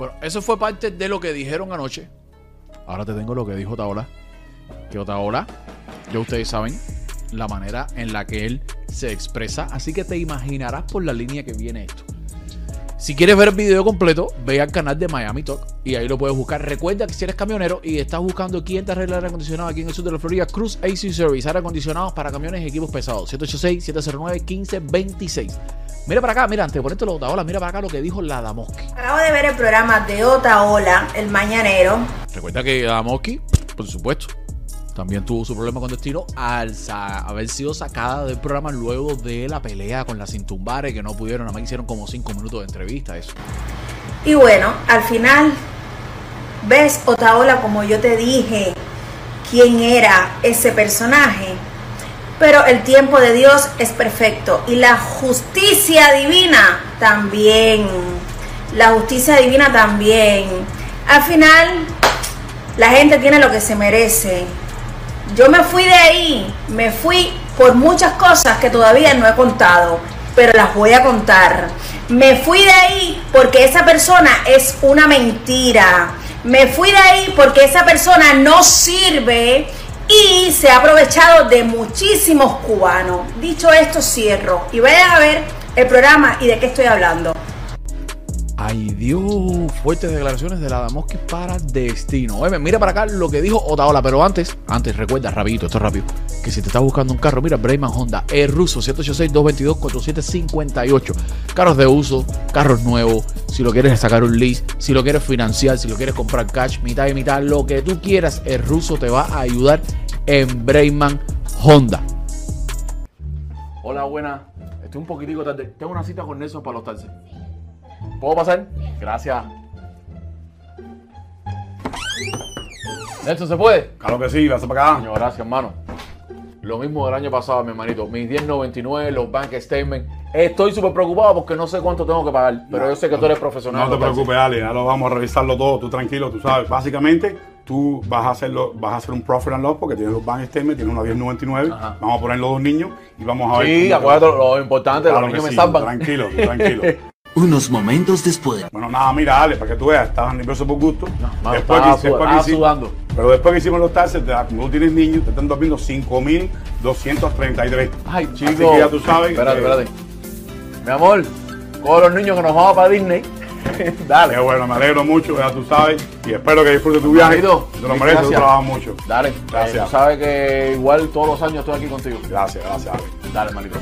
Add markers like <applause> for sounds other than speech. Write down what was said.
Bueno, eso fue parte de lo que dijeron anoche. Ahora te tengo lo que dijo Otaola. Que Otaola, ya ustedes saben, la manera en la que él se expresa. Así que te imaginarás por la línea que viene esto. Si quieres ver el video completo, ve al canal de Miami Talk y ahí lo puedes buscar. Recuerda que si eres camionero y estás buscando quién te arregla aire acondicionado aquí en el sur de la Florida, Cruz AC Service, aire acondicionados para camiones y equipos pesados. 786-709-1526. Mira para acá, mira, antes de ponerte los Otaola, mira para acá lo que dijo la Damoski. Acabo de ver el programa de Otaola, el mañanero. Recuerda que Damoski, por supuesto, también tuvo su problema con Destino al haber sido sacada del programa luego de la pelea con la Cintumbare, que no pudieron, nada más hicieron como 5 minutos de entrevista, eso. Y bueno, al final, ves Otaola como yo te dije quién era ese personaje. Pero el tiempo de Dios es perfecto y la justicia divina también. La justicia divina también. Al final, la gente tiene lo que se merece. Yo me fui de ahí, me fui por muchas cosas que todavía no he contado, pero las voy a contar. Me fui de ahí porque esa persona es una mentira. Me fui de ahí porque esa persona no sirve y se ha aprovechado de muchísimos cubanos. Dicho esto, cierro y vayan a ver el programa y de qué estoy hablando. Ay Dios, fuertes declaraciones de la Damoski para Destino. Oye, mira para acá lo que dijo Otaola, pero antes, antes recuerda, rapidito, esto es rápido, que si te estás buscando un carro, mira, Brayman Honda, el ruso, 786-222-4758. Carros de uso, carros nuevos, si lo quieres sacar un lease, si lo quieres financiar, si lo quieres comprar cash, mitad y mitad, lo que tú quieras, el ruso te va a ayudar en Brayman Honda. Hola, buena. Estoy un poquitico tarde. Tengo una cita con Nelson para los taxis. ¿Puedo pasar? Gracias. Nelson, ¿se puede? Claro que sí, vas para acá. Coño, gracias, hermano. Lo mismo del año pasado, mi hermanito. Mis 10.99, los bank statements. Estoy súper preocupado porque no sé cuánto tengo que pagar. Pero yo sé que tú eres profesional. No te preocupes, Ale, ya lo vamos a revisarlo todo, tú tranquilo, tú sabes. Básicamente, tú vas a hacerlo, vas a hacer un profit and loss porque tienes los bank statements, tienes una 1099, Ajá. vamos a poner los dos niños y vamos a ver. Sí, acuérdate lo importante, Claro los que niños me salvan. Tranquilo, tranquilo. <laughs> Unos momentos después. Bueno, nada, mira, Ale, para que tú veas, estabas nervioso por gusto. mano, después estaba que, después sud- que estaba hicimos- sudando. Pero después que hicimos los taxes, como tú tienes niños, te están durmiendo 5.233. Ay, Así chico. que ya tú sabes. Espérate, que- espérate. Mi amor, con los niños que nos vamos para Disney. <laughs> Dale. Qué bueno, me alegro mucho, ya tú sabes. Y espero que disfrutes tu viaje. Te lo mereces, tú trabajas mucho. Dale. Gracias. Eh, tú sabes que igual todos los años estoy aquí contigo. Gracias, gracias. Ale. Dale, manito.